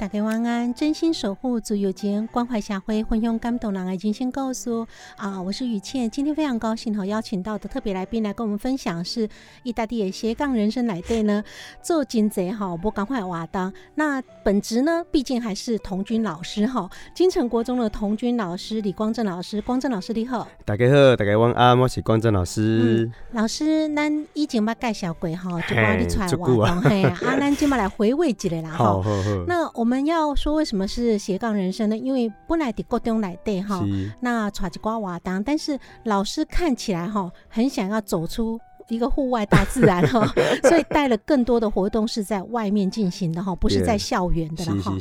大家晚安！真心守护足有间，关怀社会，分享感动人的真心告诉啊！我是雨倩，今天非常高兴哈，邀请到的特别来宾来跟我们分享是意大利的斜杠人生来对呢，做金贼哈，不赶快瓦当。那本职呢，毕竟还是童军老师哈，金城国中的童军老师李光正老师，光正老师你好，大家好，大家晚安，我是光正老师。老师，咱以前捌介绍过哈，就帮你出来瓦当嘿啊，咱今麦来回味一下啦哈。那那我们要说为什么是斜杠人生呢？因为本来的高中来对哈，那耍起瓜娃当，但是老师看起来哈，很想要走出一个户外大自然哈，所以带了更多的活动是在外面进行的哈，不是在校园的了哈。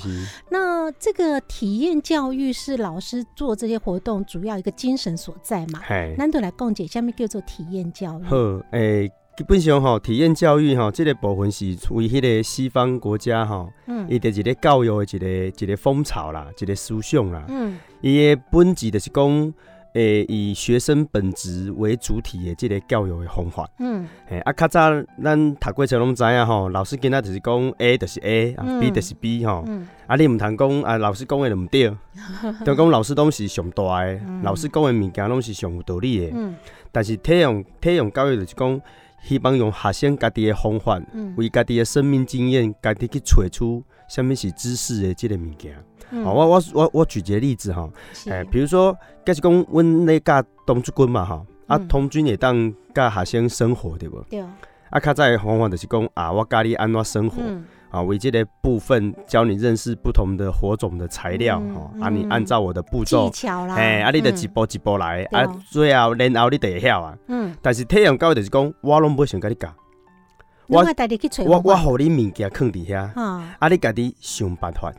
那这个体验教育是老师做这些活动主要一个精神所在嘛？难得来共解，下面叫做体验教育。基本上吼，体验教育吼，这个部分是为迄个西方国家吼，伊的一个教育的一个一个风潮啦，一个思想啦。嗯，伊的本质就是讲，诶，以学生本质为主体的这个教育的方法。嗯，诶，啊，较早咱读过册拢知影吼，老师今仔就是讲 A 就是 A，B 就是 B 吼。嗯，啊，你毋通讲啊，老师讲的就毋对，就讲老师拢是上大的，老师讲的物件拢是上有道理的。嗯，但是体验体验教育就是讲。希望用学生家己的方法，为家己的生命经验，家己去找出什么是知识的这个物件。好，我我我我举一个例子哈，诶，比如说，假是讲，阮咧教童军嘛哈，啊，童军会当教学生生活对不？对。啊，较早的方法就是讲啊，我教你安怎生活。啊，为这个部分教你认识不同的火种的材料，哈，啊，你按照我的步骤，哎，啊，你得一步一步来，啊，最后然后你就会晓啊。嗯。但是体验教育就是讲，我拢不想跟你教，我我我互你物件放伫遐，啊，你家己想办法。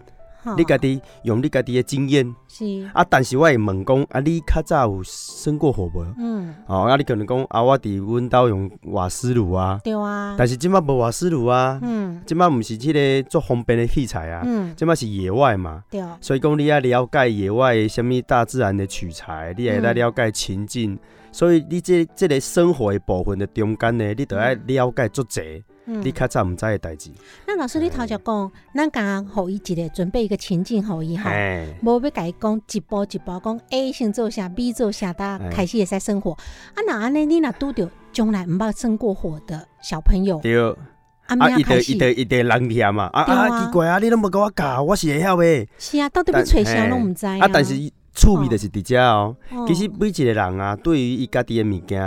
你家己用你家己的经验，是。啊，但是我会问讲，啊，你较早有生过火无？嗯，哦，啊，你可能讲，啊，我伫阮兜用瓦斯炉啊，对啊，但是即摆无瓦斯炉啊，嗯，即摆毋是即个做方便的器材啊，嗯，即摆是野外嘛，对，所以讲你要了解野外什物大自然的取材，你也来了解情境，所以你这这个生活的部分的中间呢，你都要了解足济。你较早毋知诶代志。那老师，你头先讲，咱刚互伊一个准备一个情境互伊哈，无要甲伊讲一步一步讲 A 先做下，B 做下，大家开始会使生活。啊，那安尼你若拄着从来毋捌生过火的小朋友，对，啊，伊得伊得伊得人听嘛，啊啊，奇怪啊，你拢无甲我教，我是会晓诶。是啊，到底要找啥拢毋知啊，但是。趣味就是伫遮哦。其实每一个人啊，对于伊家己的物件，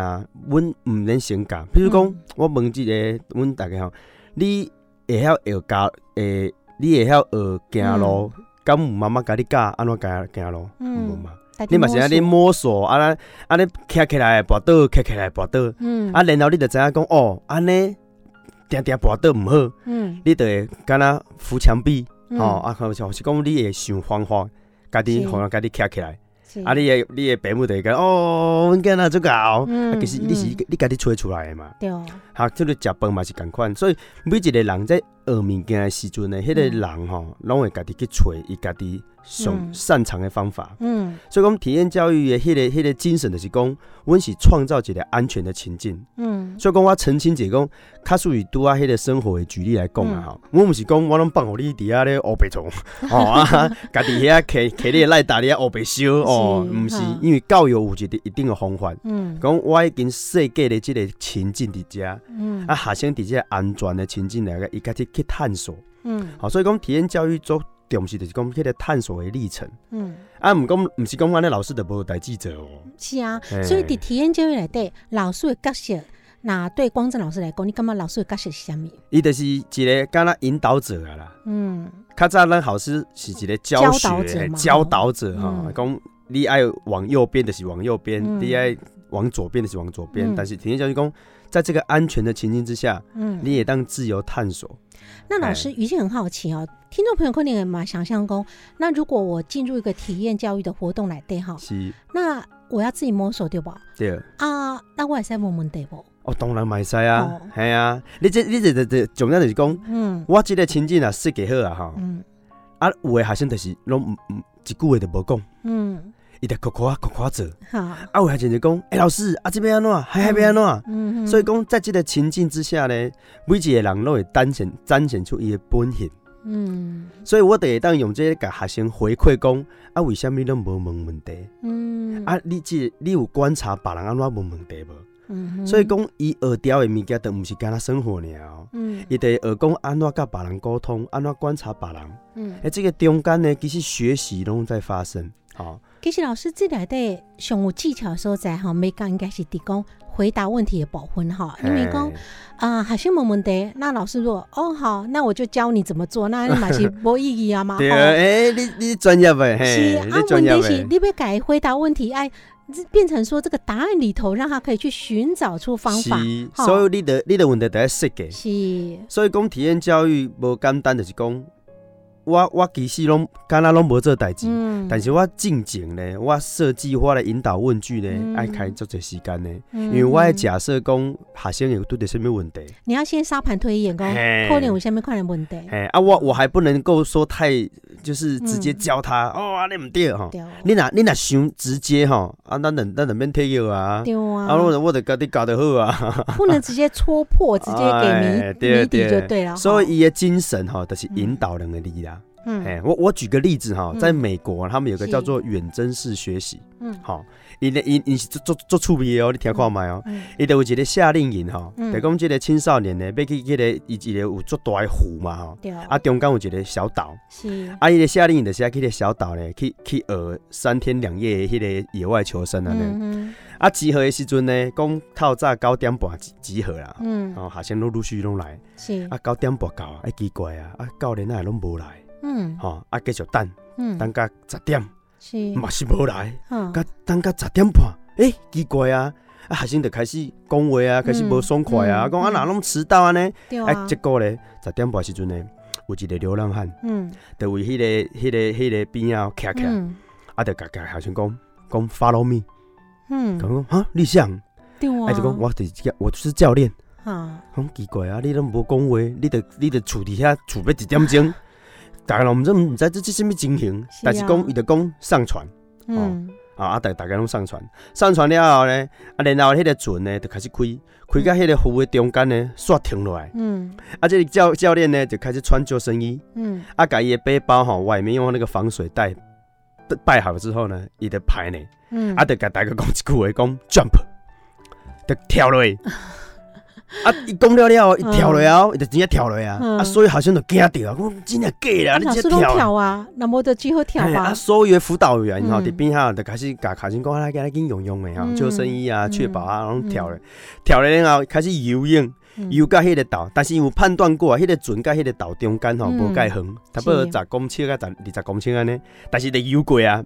阮毋免先教。比如讲，我问一个，阮大家吼，你会晓学教？诶，你会晓学行路？敢有妈妈甲你教安怎行行路？你嘛是安尼摸索，安尼安尼徛起来跋倒，徛起来跋倒。嗯。啊，然后你就知影讲，哦，安尼定定跋倒毋好。嗯。你就会敢若扶墙壁，哦，啊，或是讲你会想方法。家己可能家己徛起来，啊！你诶，你诶，爸母就会讲哦，阮囝仔做搞，啊，其实你是你家己吹出来诶嘛。对。好，即个食饭嘛是共款，所以每一个人在学物件的时阵呢，迄个人吼，拢会家己去找伊家己上擅长的方法。嗯，所以讲体验教育的迄个迄个精神就是讲，阮是创造一个安全的情境。嗯，所以讲我澄清者讲，较属于拄啊迄个生活的举例来讲啊吼，我毋是讲我拢放互你伫遐咧乌白虫，哦啊，家己遐摕摕你赖打你遐乌白烧哦，毋是，因为教育有一定一定的方法。嗯，讲我已经设计的即个情境伫遮，嗯，啊，学生伫遮安全的情境内个，伊家己去探索。嗯，好，所以讲体验教育做。重视就是讲迄个探索的历程。嗯，啊，毋讲毋是讲安尼老师就无代记者哦。是啊，所以伫体验教育内底，老师的角色，那对光正老师来讲，你感觉老师的角色是啥物？伊就是一个敢若引导者啊啦。嗯，较早咱老师是一个教学教导者哈，讲你爱往右边的是往右边，你爱往左边的是往左边。但是体验教育讲，在这个安全的情境之下，嗯，你也当自由探索。那老师，语气很好奇哦，听众朋友可能也蛮想象工。那如果我进入一个体验教育的活动来对哈，是，那我要自己摸索对不？对。啊，那我也使问问对不？哦，当然买晒啊，系啊。你这、你这、这、这重要就是讲，嗯，我这个情境啊设计好啊哈，嗯，啊，有的学生就是拢唔唔一句话都无讲，嗯。伊得夸夸夸夸做，啊，有还真就讲，哎，老师啊，这边安怎，还还边安怎？嗯所以讲，在这个情境之下呢，每一个人都会展现展现出伊的本性。嗯，所以我得当用这个甲学生回馈讲，啊，为什么你都无问问题？嗯，啊，你这你有观察别人安怎问问题无？嗯，所以讲，伊学掉的物件都毋是干那生活了。嗯，伊得学讲安怎甲别人沟通，安怎观察别人。嗯，哎，这个中间呢，其实学习拢在发生。好。其实老师这里的上有技巧所在哈，每讲应该是提供回答问题的部分哈。因为讲啊，学生问问题，那老师说哦好，那我就教你怎么做，那你嘛是无意义啊嘛。对啊，哎，你你专业呗，是啊，问题是你要改回答问题，哎，变成说这个答案里头让他可以去寻找出方法。所以你的你的问题都要设计。是，所以讲体验教育无简单，就是讲。我我其实拢敢若拢无做代志，但是我进前呢，我设计我的引导问句呢，爱开足侪时间呢，因为我假设讲学生有拄着什么问题，你要先沙盘推演，讲可能有啥物款的问题。哎啊，我我还不能够说太就是直接教他哦，你唔对吼，你若你若想直接吼，啊，咱等咱等免退休啊，对啊，啊，我我得教你教得好啊，不能直接戳破，直接给谜 谜底就对了。所以伊的精神吼，都是引导人的力量。嗯，哎，我我举个例子哈，在美国，他们有个叫做远征式学习，嗯，好，伊咧，伊伊是做做做趣味哦，你听看卖哦，伊就有一个夏令营哈，就讲这个青少年呢，要去这个伊一个有足大的湖嘛哈，啊，中间有一个小岛，是，啊，伊的夏令营就是去个小岛呢，去去学三天两夜的迄个野外求生啊，嗯啊，集合的时阵呢，讲透早九点半集集合啦，嗯，然后学生陆陆续续拢来，是，啊，九点半到啊，哎，奇怪啊，啊，教练那拢无来。嗯，吼，啊，继续等，等到十点，是，嘛是无来，甲等到十点半，诶，奇怪啊，啊，学生就开始讲话啊，开始无爽快啊，讲啊，哪拢迟到啊。呢？哎，结果咧，十点半时阵咧，有一个流浪汉，嗯，就为迄个、迄个、迄个边啊徛徛，啊，就甲甲学生讲，讲 follow me，嗯，讲哈，你想，对啊，就讲我是我是教练，啊，讲奇怪啊，你拢无讲话，你得你得处伫遐厝要一点钟。大家拢毋知毋知这这什么情形，但是讲伊就讲上传，嗯，啊啊大大家拢上传，上传了后呢，啊然后迄个船呢就开始开，开到迄个湖的中间呢，煞停落来，嗯，啊这个教教练呢就开始穿救生衣，嗯，啊把伊的背包吼外面用那个防水袋摆好之后呢，伊的牌呢，嗯，啊就甲大家讲一句话，讲 jump，就跳落去。啊！伊讲了了，伊跳了后，伊就真正跳了啊！啊，所以好像就惊着啊！讲真正假啦，你真跳啊！那么就只好跳啊！所有的辅导员吼，伫边下就开始甲学生讲，来给他紧用用的吼，救生衣啊，确保啊，然后跳了，跳了然后开始游泳。游到迄个岛，但是有判断过啊，迄个船甲迄个岛中间吼无介远，差不多十公尺啊，十二十公尺安尼。但是得游过啊，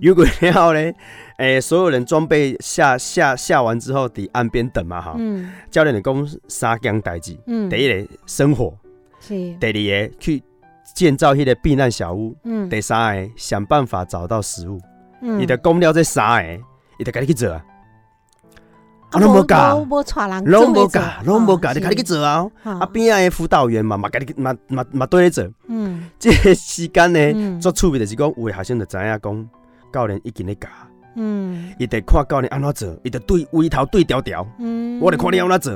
游过了后咧，诶，所有人装备下下下完之后，伫岸边等嘛哈。教练的讲三件代志，第一个生火，第二个去建造迄个避难小屋，第三个想办法找到食物。你的讲了这三个，伊就家己去做。啊，拢无教，拢无教，拢无教，你家己去做啊。啊，边仔的辅导员嘛，嘛家己嘛嘛嘛对咧做。嗯，即个时间呢，最趣味就是讲，有诶学生就知影讲，教练已经咧教。嗯，伊得看教练安怎做，伊得对微头对调调。嗯，我得看你安怎做。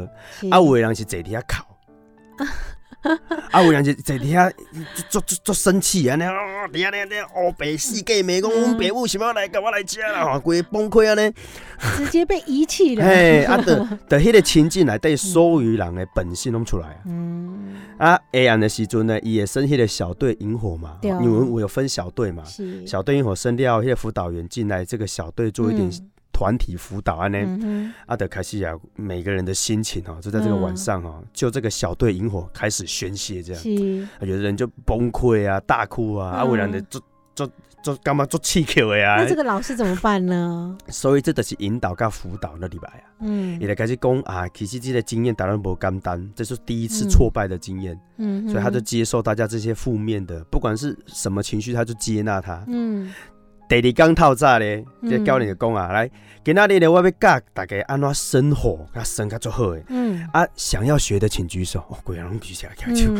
啊，有诶人是坐伫遐哭。啊，有人就坐伫遐，做做做生气啊！你啊，底下那那黑白世界美讲，我们爸母想要来跟我来吃啦，吼，规崩溃啊！呢，直接被遗弃了。嘿，啊，的的迄个情境来，对所有人的本性拢出来啊。嗯。啊，黑暗的时阵呢，伊也升迄个小队引火嘛，因为我有分小队嘛，小队引火升掉，迄个辅导员进来，这个小队做一点。团体辅导啊，呢，阿德凯西亚每个人的心情哦，就在这个晚上哦，就这个小队萤火开始宣泄，这样，有的人就崩溃啊，大哭啊，阿伟然的做做做干嘛做气球的呀？那这个老师怎么办呢？所以这都是引导跟辅导的礼拜啊，嗯，也来开始讲啊，其实这个经验当然不简单，这是第一次挫败的经验，嗯，所以他就接受大家这些负面的，不管是什么情绪，他就接纳他，嗯。第二讲透早咧，这教练就讲啊，来，今仔日咧，我要教大家安怎生活，甲生较足好诶。嗯，啊，想要学的请举手。哦，贵人拢举起来，举手。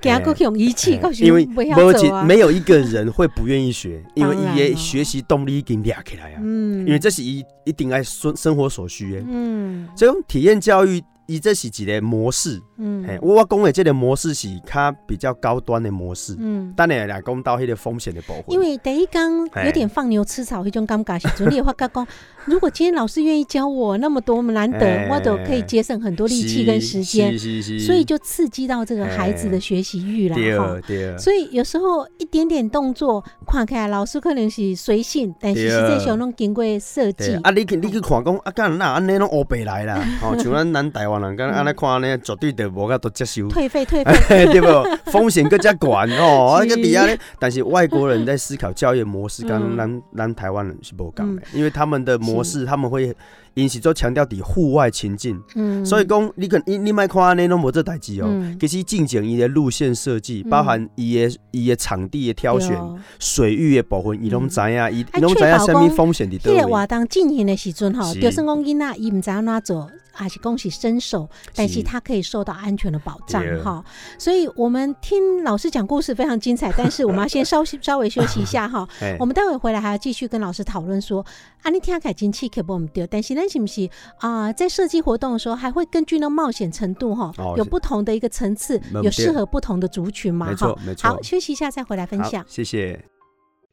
给他过去用仪器，因为没几没有一个人会不愿意学，因为也学习动力已经亮起来啊。嗯，因为这是一一定爱生生活所需诶。嗯，这种体验教育。伊这是一个模式，嗯，嘿，我讲的这个模式是较比较高端的模式，嗯，当然来讲到迄个风险的保护。因为第一讲有点放牛吃草，迄种尴尬时阵，你话讲，如果今天老师愿意教我那么多么难得，我都可以节省很多力气跟时间，所以就刺激到这个孩子的学习欲了哈。所以有时候一点点动作看起来老师可能是随性，但是实际上拢经过设计。啊，你去你去看讲啊，干那安尼拢乌白来啦，哦，像咱咱台湾。人刚安尼看呢，绝对得无个多接受，退费退费，对不？风险更加管哦。那个底下呢，但是外国人在思考教育模式，跟咱咱台湾人是无讲的，因为他们的模式他们会。因是做强调伫户外情境，嗯，所以讲你可你你莫看安尼拢无这代志哦。其实进前伊的路线设计，包含伊的伊的场地的挑选、水域的部分，伊拢知影，伊拢知影虾米风险伫倒位。活动进行的时阵吼，就算讲囡仔伊毋知影哪做。还是恭喜伸手，但是他可以受到安全的保障哈。所以，我们听老师讲故事非常精彩，但是我们要先稍稍微休息一下哈。我们待会回来还要继续跟老师讨论说，啊，你听凯金气可不我们丢，但是那是不是啊？在设计活动的时候，还会根据那冒险程度哈，有不同的一个层次，有适合不同的族群嘛？哈。没错，好，休息一下再回来分享。谢谢。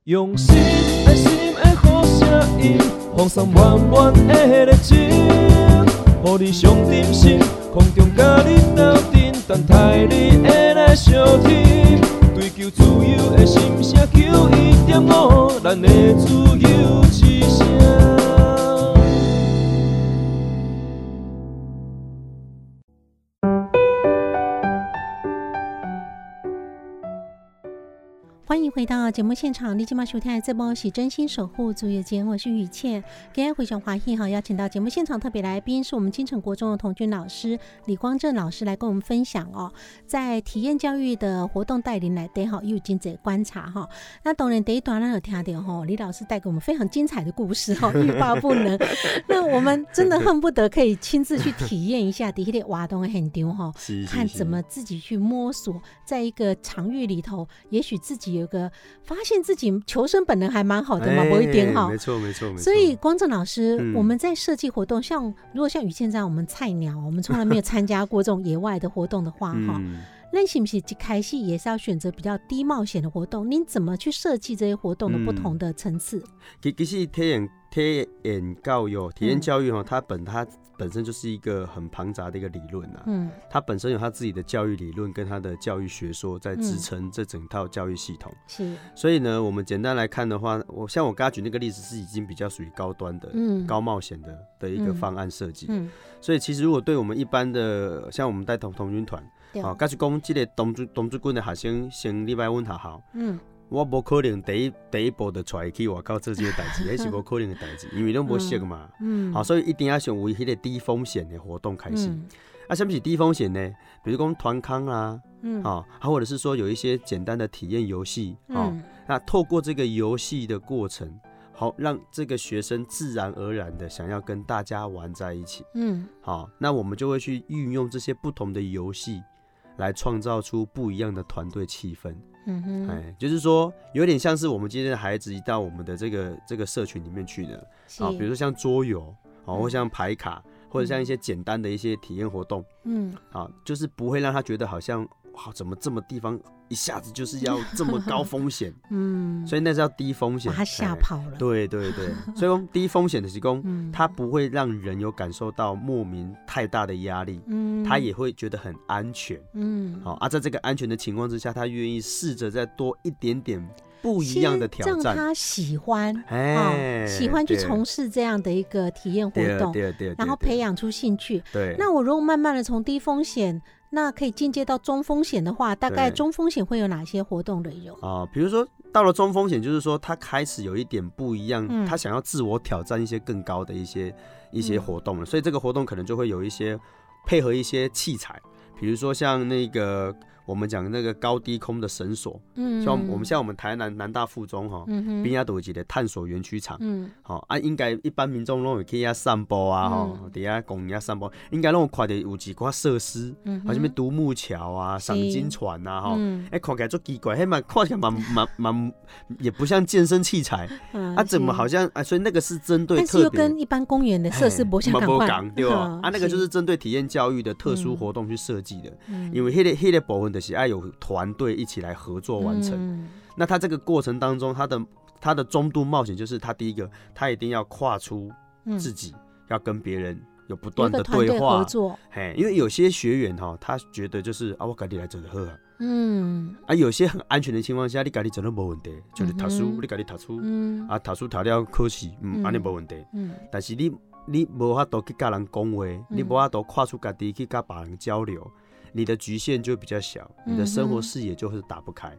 用心心的的好声音，放上予你上点心，空中甲你斗阵，等待你会来相听。追求自由的心声，求一点五，咱的自由之声。欢迎回到节目现场，立即马收听这波是真心守护主页节，我是雨倩。今天回想华裔哈，邀请到节目现场特别来宾是我们金城国中的童军老师李光正老师来跟我们分享哦，在体验教育的活动带领来对哈，又经在观察哈。那当然第一段呢有听到哈，李老师带给我们非常精彩的故事哈，欲罢不能。那我们真的恨不得可以亲自去体验一下，底下的挖洞很丢哈，看怎么自己去摸索，在一个场域里头，也许自己。有个发现自己求生本能还蛮好的嘛，某一点哈，没错没错没错。所以光正老师，我们在设计活动，像如果像雨倩这样，我们菜鸟，我们从来没有参加过这种野外的活动的话，哈，那是不是开戏也是要选择比较低冒险的活动？您怎么去设计这些活动的不同的层次？其其实体验体验教育，体验教育哈，它本它。本身就是一个很庞杂的一个理论呐，嗯，它本身有它自己的教育理论跟它的教育学说在支撑这整套教育系统，是。所以呢，我们简单来看的话，我像我刚刚举那个例子是已经比较属于高端的，嗯，高冒险的的一个方案设计，嗯。所以其实如果对我们一般的，像我们带童童军团，啊，假是讲这个童军童军军的学生先礼拜问他好，嗯。我无可能第一第一步就出去外口做这个代志，那是无可能的代志，因为拢无识嘛。嗯，好，所以一定要选为迄个低风险的活动开始。啊，什么是低风险呢？比如讲团康啊，嗯，啊，或者是说有一些简单的体验游戏，啊，那透过这个游戏的过程。好让这个学生自然而然的想要跟大家玩在一起。嗯，好，那我们就会去运用这些不同的游戏，来创造出不一样的团队气氛。嗯哼，哎，就是说有点像是我们今天的孩子一到我们的这个这个社群里面去的，啊，比如说像桌游，啊，或像牌卡，或者像一些简单的一些体验活动。嗯，啊，就是不会让他觉得好像。好，怎么这么地方一下子就是要这么高风险？嗯，所以那是要低风险，把他吓跑了。对对对，所以说低风险的提供，它不会让人有感受到莫名太大的压力，嗯，他也会觉得很安全，嗯，好啊，在这个安全的情况之下，他愿意试着再多一点点不一样的挑战，让他喜欢，哎，喜欢去从事这样的一个体验活动，对对，然后培养出兴趣。对，那我如果慢慢的从低风险。那可以进阶到中风险的话，大概中风险会有哪些活动的有啊？比如说到了中风险，就是说他开始有一点不一样，他想要自我挑战一些更高的一些一些活动了，所以这个活动可能就会有一些配合一些器材，比如说像那个。我们讲那个高低空的绳索，嗯，像我们像我们台南南大附中哈，嗯边亚都有的探索园区场，嗯，好啊，应该一般民众拢会去遐散步啊，吼，底下公园散步，应该拢看的有几块设施，嗯，好什么独木桥啊、赏金船啊，哈，哎，看起来做奇怪，嘿蛮看起来蛮蛮蛮，也不像健身器材，啊，怎么好像啊？所以那个是针对，但是又跟一般公园的设施不相干，对吧？啊，那个就是针对体验教育的特殊活动去设计的，因为迄个迄个部分的。是爱有团队一起来合作完成。那他这个过程当中，他的他的中度冒险就是他第一个，他一定要跨出自己，要跟别人有不断的对话合作。嘿，因为有些学员哈，他觉得就是啊，我赶紧来做的喝。嗯。啊，有些很安全的情况下，你赶紧做都没问题，就是读书，你赶紧读书。嗯。啊，读书读了可惜，嗯，安尼没问题。嗯。但是你你无法度去跟人讲话，你无法度跨出家己去跟别人交流。你的局限就比较小，你的生活视野就会打不开。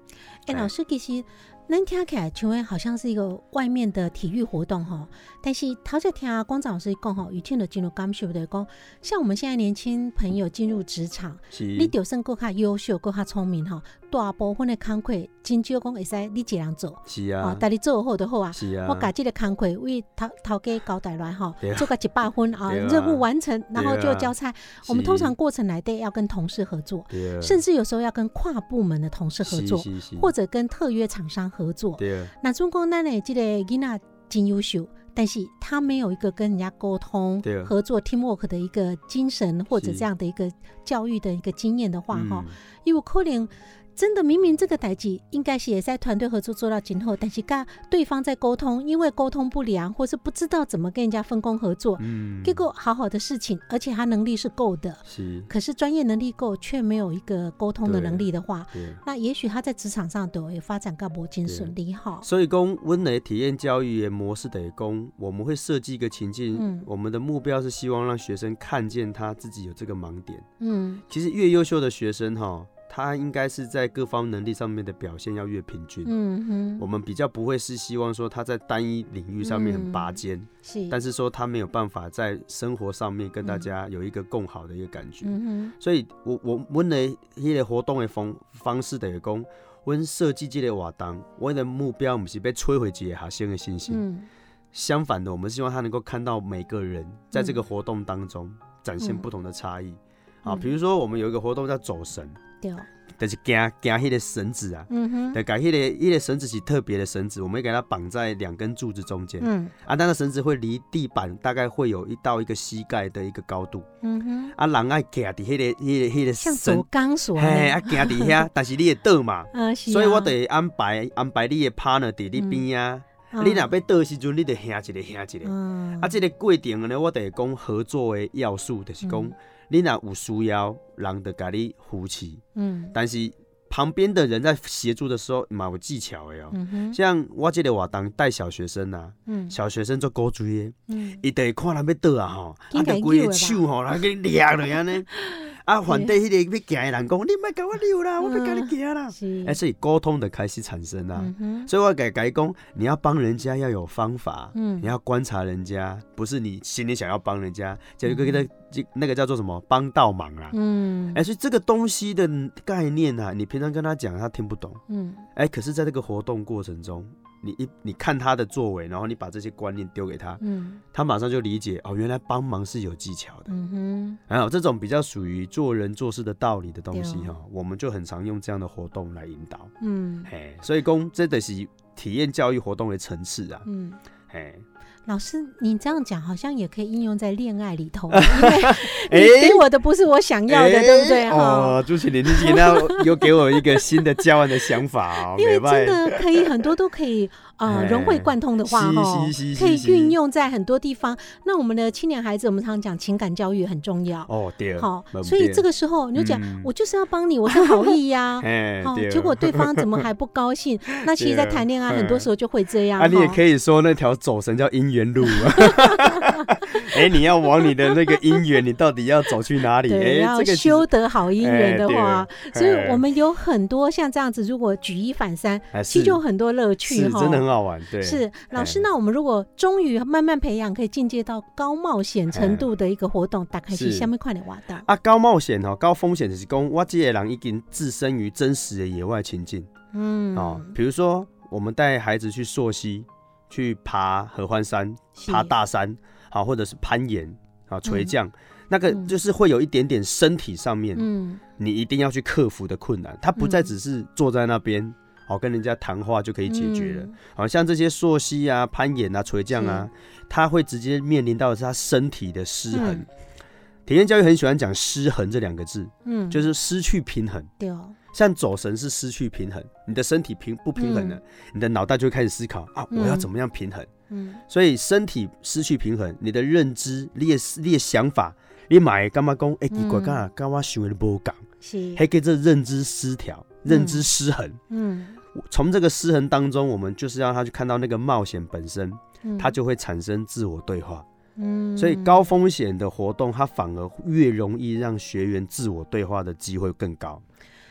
哎，老师其实。能听起来，请问好像是一个外面的体育活动哈，但是他在听啊，光照老师讲哈，雨天的进入感受的讲，像我们现在年轻朋友进入职场，你就算够较优秀，够较聪明哈，大部分的工课真少讲会使你一人做，是啊，但你做好就好啊，是啊，我把这个工课为头头家交代来哈，做个一百分啊，任务完成，然后就交差。我们通常过程来的要跟同事合作，甚至有时候要跟跨部门的同事合作，或者跟特约厂商。合作，那中国那呢？这个囡仔真优秀，但是他没有一个跟人家沟通、合作 teamwork 的一个精神，或者这样的一个教育的一个经验的话，哈，因为可能。真的，明明这个代际应该是也在团队合作做到今后，但是跟对方在沟通，因为沟通不良，或是不知道怎么跟人家分工合作，嗯，结果好好的事情，而且他能力是够的，是，可是专业能力够，却没有一个沟通的能力的话，那也许他在职场上都会发展更不尽顺利哈。所以，讲温雷体验教育的模式得供，我们会设计一个情境，嗯，我们的目标是希望让学生看见他自己有这个盲点，嗯，其实越优秀的学生哈。他应该是在各方能力上面的表现要越平均。嗯哼，我们比较不会是希望说他在单一领域上面很拔尖，是，但是说他没有办法在生活上面跟大家有一个更好的一个感觉。嗯哼，所以我我我的一个活动的方方式等于讲，我设计这个活动，我的目标不是被摧毁这些学生的信心。嗯，相反的，我们希望他能够看到每个人在这个活动当中展现不同的差异。啊，比如说我们有一个活动叫走神。对，就是惊惊迄个绳子啊，嗯哼，对，夹迄个迄个绳子是特别的绳子，我们给它绑在两根柱子中间，嗯，啊，那个绳子会离地板大概会有一到一个膝盖的一个高度，嗯哼，啊，人爱夹伫迄个迄个迄个像走钢索，嘿，啊，夹伫遐，但是你会倒嘛，所以我得安排安排你的 partner 伫你边啊，你若要倒时阵，你得行一个行一个，啊，这个过程呢，我得讲合作的要素，就是讲。你若有需要，人得甲你扶持。嗯，但是旁边的人在协助的时候，蛮有技巧的哦。像我这个活动带小学生啊，小学生做高追的，嗯，伊得看人要倒啊吼，啊，就规个手吼，来给你抓落安尼。啊，反对迄个要行的人讲，你莫甲我溜啦，我要跟你行啦。哎，所以沟通的开始产生啦。所以我改改讲，你要帮人家要有方法，嗯，你要观察人家，不是你心里想要帮人家，就一个个就那个叫做什么帮倒忙啦。嗯，哎，所以这个东西的概念啊，你平常跟他讲，他听不懂。嗯，哎，可是在这个活动过程中。你一你看他的作为，然后你把这些观念丢给他，嗯，他马上就理解哦，原来帮忙是有技巧的，嗯哼，还有这种比较属于做人做事的道理的东西哈，我们就很常用这样的活动来引导，嗯，嘿，所以公这的是体验教育活动的层次啊，嗯，嘿。老师，你这样讲好像也可以应用在恋爱里头，因为 你给我的不是我想要的，对不对？哦，朱启林，你今天又给我一个新的交往的想法哦，因为真的可以很多都可以。啊，融会贯通的话哈，可以运用在很多地方。那我们的青年孩子，我们常常讲情感教育很重要哦，对，好，所以这个时候你就讲，我就是要帮你，我是好意呀，好，结果对方怎么还不高兴？那其实，在谈恋爱很多时候就会这样。啊，你也可以说那条走神叫姻缘路啊。哎，你要往你的那个姻缘，你到底要走去哪里？哎，要修得好姻缘的话，所以我们有很多像这样子，如果举一反三，其实就很多乐趣哈，真的很好玩。对，是老师。那我们如果终于慢慢培养，可以进阶到高冒险程度的一个活动，大概是下面快点挖到啊。高冒险哦，高风险的是讲，我这些人已经置身于真实的野外情境。嗯，哦，比如说我们带孩子去溯溪，去爬合欢山，爬大山。好，或者是攀岩啊，垂降，那个就是会有一点点身体上面，嗯，你一定要去克服的困难。它不再只是坐在那边，好跟人家谈话就可以解决了。好像这些溯溪啊、攀岩啊、垂降啊，他会直接面临到的是他身体的失衡。体验教育很喜欢讲失衡这两个字，嗯，就是失去平衡。对哦，像走神是失去平衡，你的身体平不平衡了，你的脑袋就会开始思考啊，我要怎么样平衡？嗯，所以身体失去平衡，你的认知、你的想法，你买干嘛讲？哎，奇怪，干嘛干嘛想的不讲？是，还给这认知失调、认知失衡。嗯，从这个失衡当中，我们就是让他去看到那个冒险本身，他就会产生自我对话。嗯，所以高风险的活动，它反而越容易让学员自我对话的机会更高。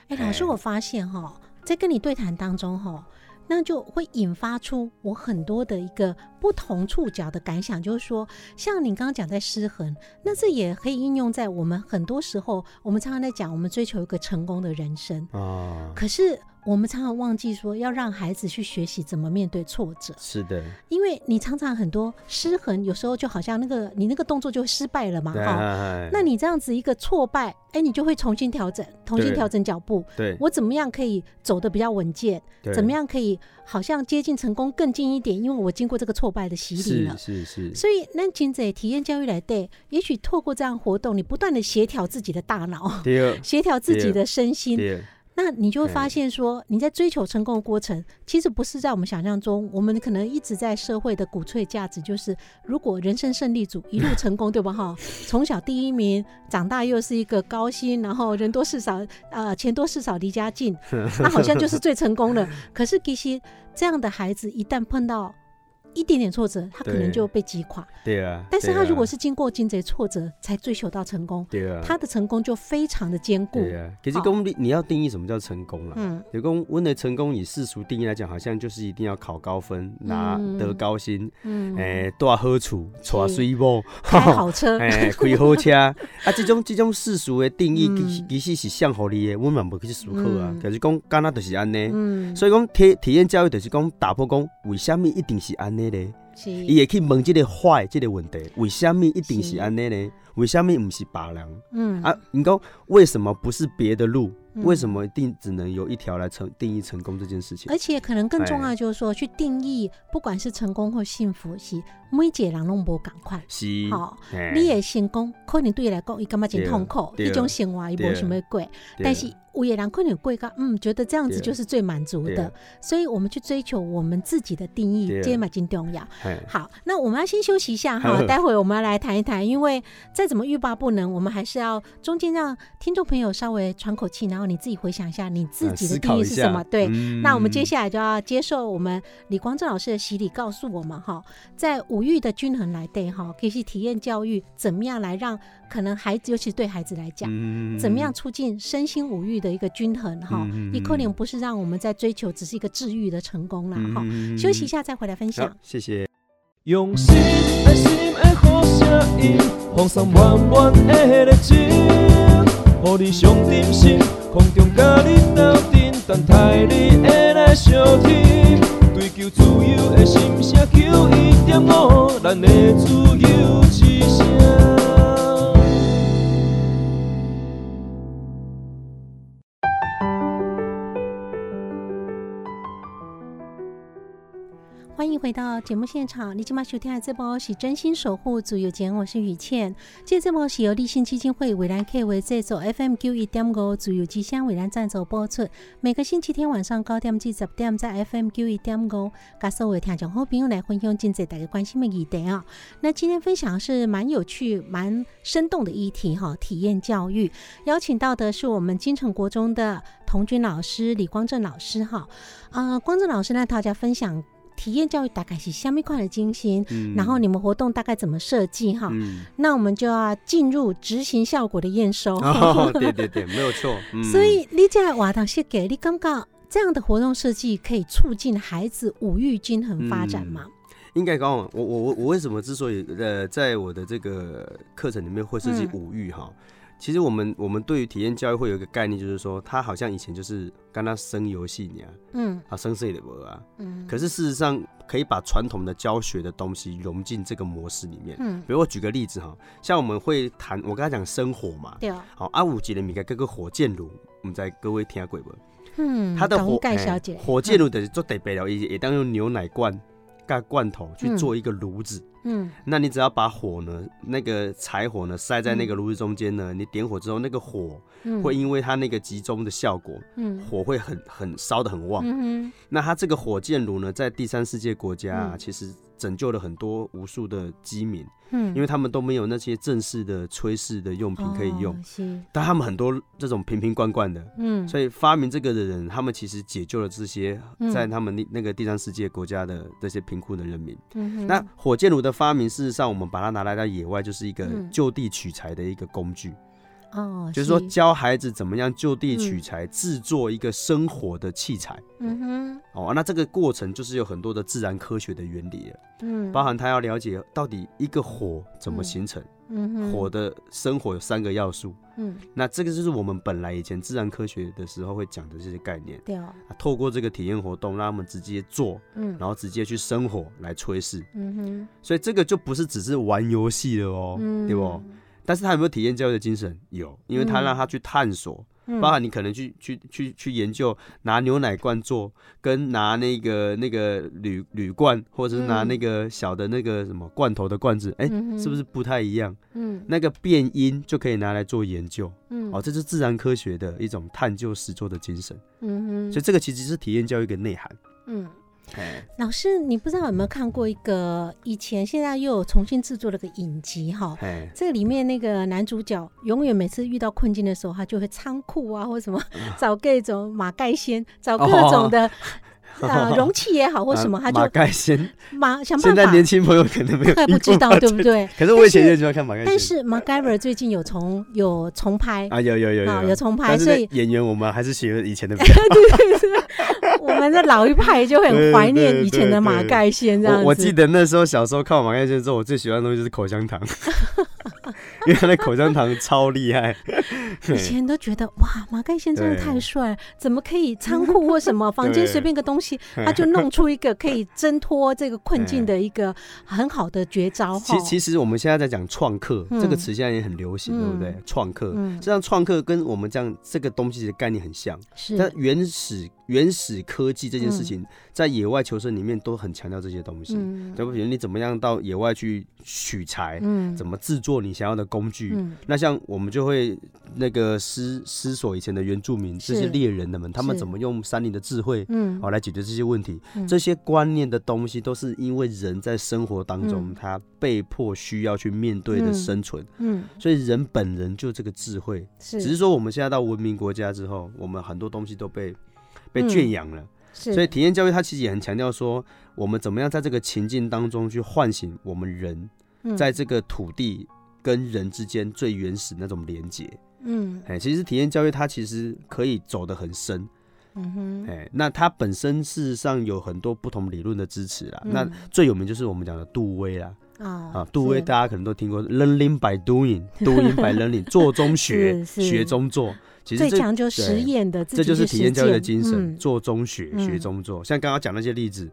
哎，老师，我发现哈，在跟你对谈当中哈。那就会引发出我很多的一个不同触角的感想，就是说，像你刚刚讲在失衡，那这也可以应用在我们很多时候，我们常常在讲，我们追求一个成功的人生啊，可是。我们常常忘记说，要让孩子去学习怎么面对挫折。是的，因为你常常很多失衡，有时候就好像那个你那个动作就失败了嘛，哈。那你这样子一个挫败，哎，你就会重新调整，重新调整脚步。对，我怎么样可以走得比较稳健？怎么样可以好像接近成功更近一点？因为我经过这个挫败的洗礼了。是是。所以那金仔体验教育来对，也许透过这样活动，你不断的协调自己的大脑，协调自己的身心。那你就会发现，说你在追求成功的过程，其实不是在我们想象中。我们可能一直在社会的鼓吹价值，就是如果人生胜利组一路 成功，对吧？哈，从小第一名，长大又是一个高薪，然后人多事少，呃，钱多事少，离家近，那好像就是 最成功的。可是其实这样的孩子，一旦碰到一点点挫折，他可能就被击垮。对啊，但是他如果是经过经济挫折才追求到成功，对啊，他的成功就非常的坚固。对啊，可是公你你要定义什么叫成功了？嗯，有公问的成功以世俗定义来讲，好像就是一定要考高分，拿得高薪，嗯，诶，多好处，坐水某，开好车，哎，开好车。啊，这种这种世俗的定义其其实是像合理的，我们不去思考啊。可是讲干那就是安尼，嗯，所以讲体体验教育就是讲打破讲为什么一定是安尼咧？伊也可以问这个坏这个问题，为什么一定是安尼呢？为什么不是别人？嗯啊，你讲为什么不是别的路？为什么一定只能有一条来成定义成功这件事情？而且可能更重要就是说，去定义不管是成功或幸福，是每一个人拢无共款。是，好，你的成功可能对你来讲，伊感觉真痛苦，一种生活伊无想要过，但是。有些人可能贵高，嗯，觉得这样子就是最满足的，所以我们去追求我们自己的定义，这嘛真重要。好，那我们要先休息一下哈，待会我们要来谈一谈，因为再怎么欲罢不能，我们还是要中间让听众朋友稍微喘口气，然后你自己回想一下你自己的定义是什么。对，那我们接下来就要接受我们李光正老师的洗礼，告诉我们哈，在五育的均衡来对哈，可以去体验教育，怎么样来让可能孩子，尤其对孩子来讲，怎么样促进身心五育的一个均衡哈，一扣零不是让我们在追求，只是一个治愈的成功了哈。休息一下再回来分享。谢谢。用心爱心的好声音，放送满满的热情，予你上点心，空中甲你斗阵，等待你的来相听。追求自由的心声，求一点五，咱的自由之声。欢迎回到节目现场，你今晚收听的这波是真心守护自由节，我是雨倩。这这波是由立信基金会伟兰 K 为制作，FM 九一点五自由之声伟兰赞助播出。每个星期天晚上九点至十点，在 FM 九一点五，跟所有听众好朋友来分享今日大家关心的议题啊。那今天分享是蛮有趣、蛮生动的议题哈，体验教育。邀请到的是我们金城国中的童军老师李光正老师哈。啊，光正老师呢，大家分享。体验教育大概是虾米块的精心，然后你们活动大概怎么设计哈？那我们就要进入执行效果的验收。对对对，没有错。所以你在瓦当是给你刚刚这样的活动设计可以促进孩子五育均衡发展吗？应该刚我我我我为什么之所以呃在我的这个课程里面会设计五育哈？其实我们我们对于体验教育会有一个概念，就是说他好像以前就是跟他生游戏一样，嗯，啊生谁的不啊，嗯，可是事实上可以把传统的教学的东西融进这个模式里面，嗯，比如我举个例子哈，像我们会谈，我刚才讲生火嘛，对。啊，好阿五级的米盖各个火箭炉，我们在各位听下鬼不？嗯，他的火小姐，火箭炉的做得白了，也也当用牛奶罐盖罐头去做一个炉子。嗯，那你只要把火呢，那个柴火呢塞在那个炉子中间呢，你点火之后，那个火会因为它那个集中的效果，嗯，火会很很烧的很旺。嗯那它这个火箭炉呢，在第三世界国家其实拯救了很多无数的饥民。嗯，因为他们都没有那些正式的炊事的用品可以用，但他们很多这种瓶瓶罐罐的，嗯，所以发明这个的人，他们其实解救了这些在他们那那个第三世界国家的这些贫苦的人民。嗯那火箭炉的发明，事实上我们把它拿来到野外，就是一个就地取材的一个工具。哦，就是说教孩子怎么样就地取材，制作一个生活的器材。嗯哼，哦，那这个过程就是有很多的自然科学的原理了。嗯，包含他要了解到底一个火怎么形成。嗯哼，火的生火有三个要素。嗯，那这个就是我们本来以前自然科学的时候会讲的这些概念。对哦，透过这个体验活动，让他们直接做，嗯，然后直接去生火来炊事。嗯哼，所以这个就不是只是玩游戏了哦，对不？但是他有没有体验教育的精神？有，因为他让他去探索，包含你可能去去去去研究拿牛奶罐做，跟拿那个那个铝铝罐，或者是拿那个小的那个什么罐头的罐子，哎，是不是不太一样？嗯，那个变音就可以拿来做研究。嗯，哦，这是自然科学的一种探究实作的精神。嗯哼，所以这个其实是体验教育的内涵。嗯。老师，你不知道有没有看过一个以前现在又有重新制作了个影集哈？这个里面那个男主角永远每次遇到困境的时候，他就会仓库啊或什么 找各种马盖先，找各种的。呃，容器也好，或什么，他就马盖先马想办法。现在年轻朋友可能没有，不知道对不对？可是我以前也喜欢看马盖但是马盖尔最近有重有重拍啊，有有有有有重拍，所以演员我们还是学以前的。对对对，我们的老一派就很怀念以前的马盖先这样子。我记得那时候小时候看马盖先之后，我最喜欢的东西就是口香糖。因为他的口香糖超厉害，以前都觉得哇，马盖先真的太帅，怎么可以仓库或什么 房间随便个东西，他就弄出一个可以挣脱这个困境的一个很好的绝招。其其实我们现在在讲创客这个词，现在也很流行，对不对？创客，实际上创客跟我们这样这个东西的概念很像，是但原始。原始科技这件事情，在野外求生里面都很强调这些东西。就比如你怎么样到野外去取材，嗯怎么制作你想要的工具。那像我们就会那个思思索以前的原住民，这些猎人的们，他们怎么用山林的智慧，嗯哦来解决这些问题。这些观念的东西，都是因为人在生活当中，他被迫需要去面对的生存。嗯，所以人本人就这个智慧，只是说我们现在到文明国家之后，我们很多东西都被。被圈养了，所以体验教育它其实也很强调说，我们怎么样在这个情境当中去唤醒我们人，在这个土地跟人之间最原始那种连接。嗯，哎，其实体验教育它其实可以走得很深。嗯哼，哎，那它本身事实上有很多不同理论的支持啦。那最有名就是我们讲的杜威啦。啊啊，杜威大家可能都听过，learning by doing，doing by learning，做中学，学中做。其实最强就实验的，这就是体验教育的精神，做中学，学中做。像刚刚讲那些例子，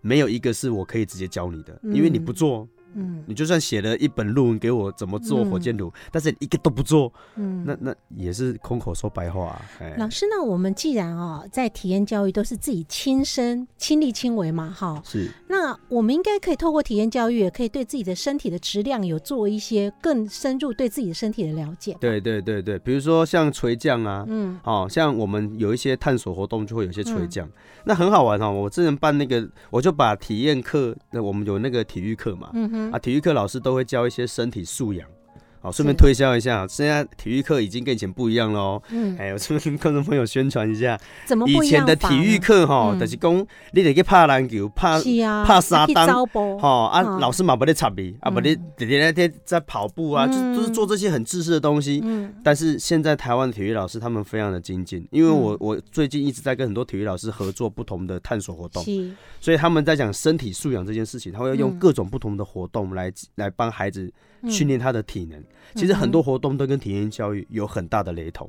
没有一个是我可以直接教你的，因为你不做。嗯，你就算写了一本论文给我怎么做火箭炉，但是一个都不做，嗯，那那也是空口说白话。哎。老师，那我们既然哦在体验教育都是自己亲身亲力亲为嘛，哈，是，那我们应该可以透过体验教育，也可以对自己的身体的质量有做一些更深入对自己的身体的了解。对对对对，比如说像垂降啊，嗯，哦，像我们有一些探索活动就会有些垂降，那很好玩哦。我之前办那个，我就把体验课，那我们有那个体育课嘛，嗯哼。啊，体育课老师都会教一些身体素养。好，顺便推销一下，现在体育课已经跟以前不一样了哦。嗯，哎，我顺便跟观众朋友宣传一下，怎么以前的体育课哈，就是讲你得去拍篮球、拍拍沙单，哈啊，老师嘛不得插你，啊不得天天天在跑步啊，就都是做这些很知识的东西。嗯，但是现在台湾的体育老师他们非常的精进，因为我我最近一直在跟很多体育老师合作不同的探索活动，所以他们在讲身体素养这件事情，他会用各种不同的活动来来帮孩子训练他的体能。其实很多活动都跟体验教育有很大的雷同。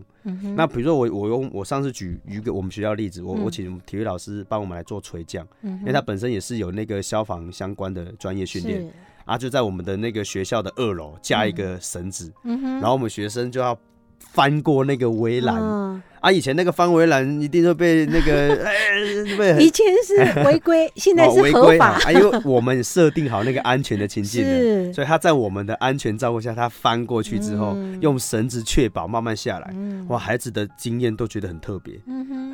那比如说我我用我上次举一个我们学校例子，我我请体育老师帮我们来做垂降，因为他本身也是有那个消防相关的专业训练，啊就在我们的那个学校的二楼加一个绳子，然后我们学生就要翻过那个围栏。啊，以前那个方围栏一定会被那个，哎，以前是违规，现在是合法。啊，因为我们设定好那个安全的情境了，所以他在我们的安全照顾下，他翻过去之后，用绳子确保慢慢下来。哇，孩子的经验都觉得很特别。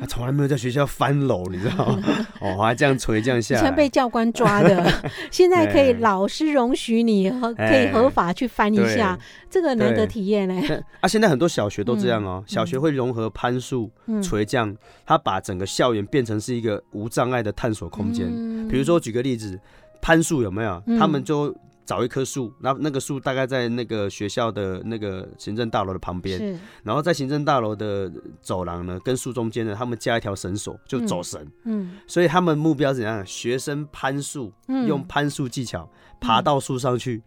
他从来没有在学校翻楼，你知道吗？哦，还这样垂这样下，以前被教官抓的，现在可以老师容许你和可以合法去翻一下，这个难得体验嘞。啊，现在很多小学都这样哦，小学会融合攀。攀树、垂降，他把整个校园变成是一个无障碍的探索空间。比如说，举个例子，攀树有没有？他们就找一棵树，然后那个树大概在那个学校的那个行政大楼的旁边，然后在行政大楼的走廊呢，跟树中间呢，他们加一条绳索，就走绳。嗯，所以他们目标是怎样？学生攀树，用攀树技巧爬到树上去，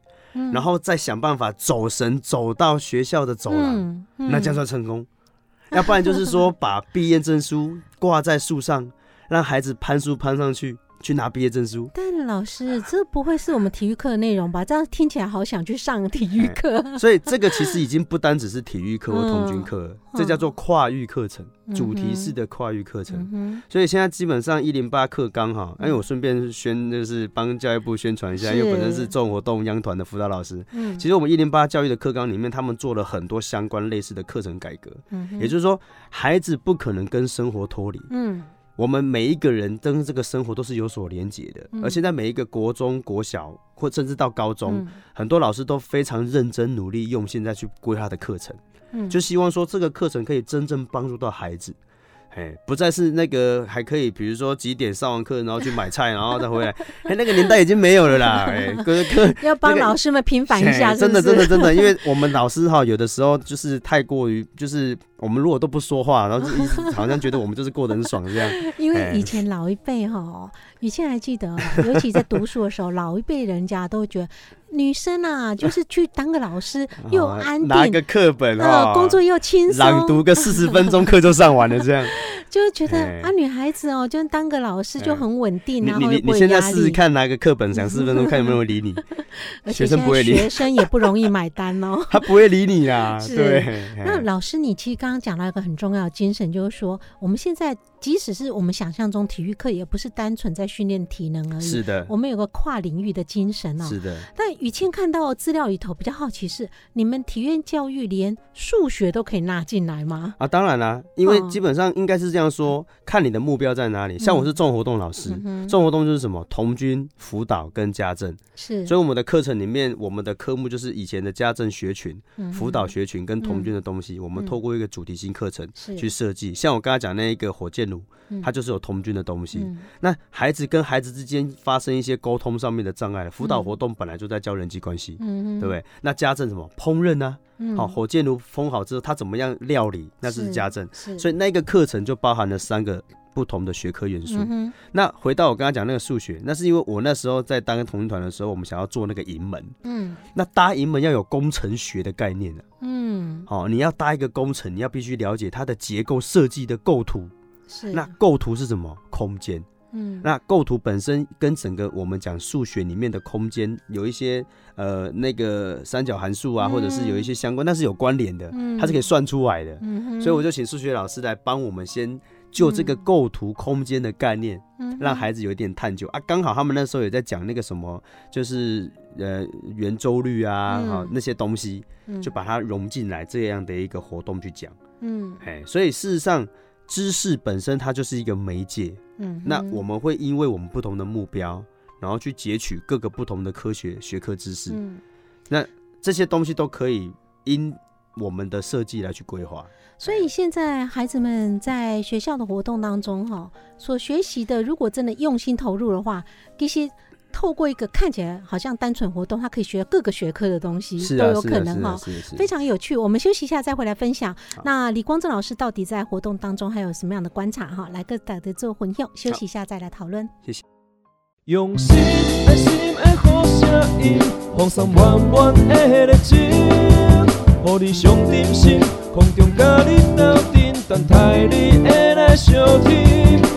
然后再想办法走神走到学校的走廊，那这样算成功。要不然就是说，把毕业证书挂在树上，让孩子攀树攀上去。去拿毕业证书，但老师，这不会是我们体育课的内容吧？这样听起来好想去上体育课。所以这个其实已经不单只是体育课或童军课，这叫做跨域课程，主题式的跨域课程。所以现在基本上一零八课纲哈，因为我顺便宣就是帮教育部宣传一下，因为本身是重活动央团的辅导老师。嗯，其实我们一零八教育的课纲里面，他们做了很多相关类似的课程改革。嗯，也就是说，孩子不可能跟生活脱离。嗯。我们每一个人跟这个生活都是有所连结的，而现在每一个国中、国小或甚至到高中，很多老师都非常认真努力，用现在去规划的课程，嗯就希望说这个课程可以真正帮助到孩子。哎，不再是那个还可以，比如说几点上完课，然后去买菜，然后再回来。哎，那个年代已经没有了啦。哎，哥哥要帮老师们平反一下，真的，真的，真的，因为我们老师哈，有的时候就是太过于，就是我们如果都不说话，然后好像觉得我们就是过得很爽这样。因为以前老一辈哈，以前还记得，尤其在读书的时候，老一辈人家都觉得。女生啊，就是去当个老师，又安定，拿个课本啊，工作又轻松，朗读个四十分钟课就上完了，这样，就觉得啊，女孩子哦，就当个老师就很稳定，然后你你现在试试看，拿个课本讲四十分钟，看有没有人理你，学生不会理，学生也不容易买单哦，他不会理你啊，对。那老师，你其实刚刚讲到一个很重要的精神，就是说我们现在。即使是我们想象中体育课，也不是单纯在训练体能而已。是的，我们有个跨领域的精神哦。是的。但雨倩看到资料里头比较好奇是，你们体院教育连数学都可以纳进来吗？啊，当然啦，因为基本上应该是这样说，看你的目标在哪里。像我是重活动老师，重活动就是什么童军辅导跟家政。是。所以我们的课程里面，我们的科目就是以前的家政学群、辅导学群跟童军的东西，我们透过一个主题性课程去设计。像我刚才讲那一个火箭炉。它就是有童军的东西。那孩子跟孩子之间发生一些沟通上面的障碍，辅导活动本来就在教人际关系，对不对？那家政什么烹饪呢？好，火箭炉封好之后，他怎么样料理？那是家政。所以那个课程就包含了三个不同的学科元素。那回到我刚刚讲那个数学，那是因为我那时候在当同军团的时候，我们想要做那个营门。嗯。那搭营门要有工程学的概念的。嗯。哦，你要搭一个工程，你要必须了解它的结构设计的构图。是。那构图是什么？空间。嗯。那构图本身跟整个我们讲数学里面的空间有一些呃那个三角函数啊，或者是有一些相关，那是有关联的，它是可以算出来的。嗯所以我就请数学老师来帮我们先。就这个构图空间的概念，嗯让孩子有一点探究啊。刚好他们那时候也在讲那个什么，就是呃圆周率啊，啊那些东西，就把它融进来这样的一个活动去讲。嗯，哎，所以事实上，知识本身它就是一个媒介。嗯，那我们会因为我们不同的目标，然后去截取各个不同的科学学科知识。嗯，那这些东西都可以因。我们的设计来去规划，所以现在孩子们在学校的活动当中，哈，所学习的，如果真的用心投入的话，其实透过一个看起来好像单纯活动，他可以学各个学科的东西，都有可能哈，非常有趣。我们休息一下再回来分享。那李光正老师到底在活动当中还有什么样的观察？哈，来个大的做混用，休息一下再来讨论。谢谢。用心的心的好声音，放送满满的热情。予你上点心，空中甲你斗阵，等待你会来相听。